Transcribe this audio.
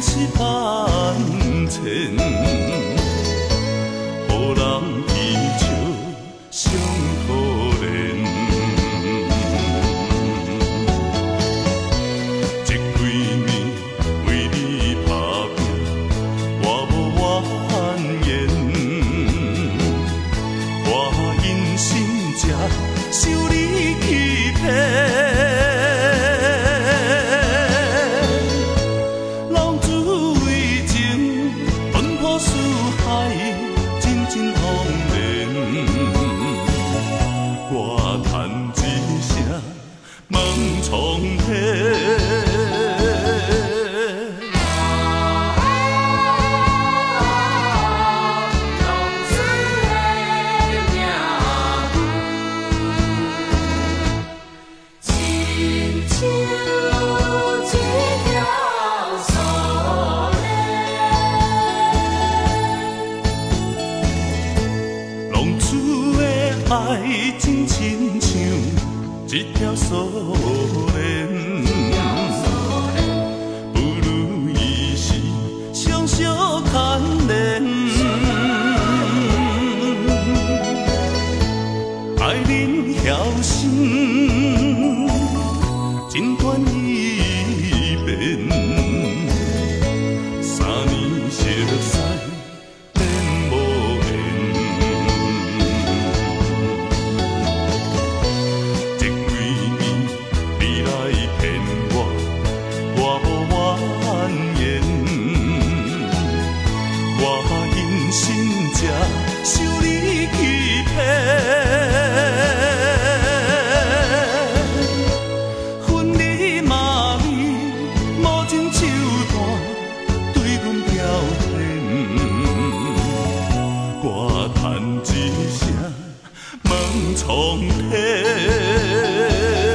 是真情。我叹几声梦从天。一条锁链。不如意是双手牵连，爱人侥幸，真断一边。叹一声，梦从平。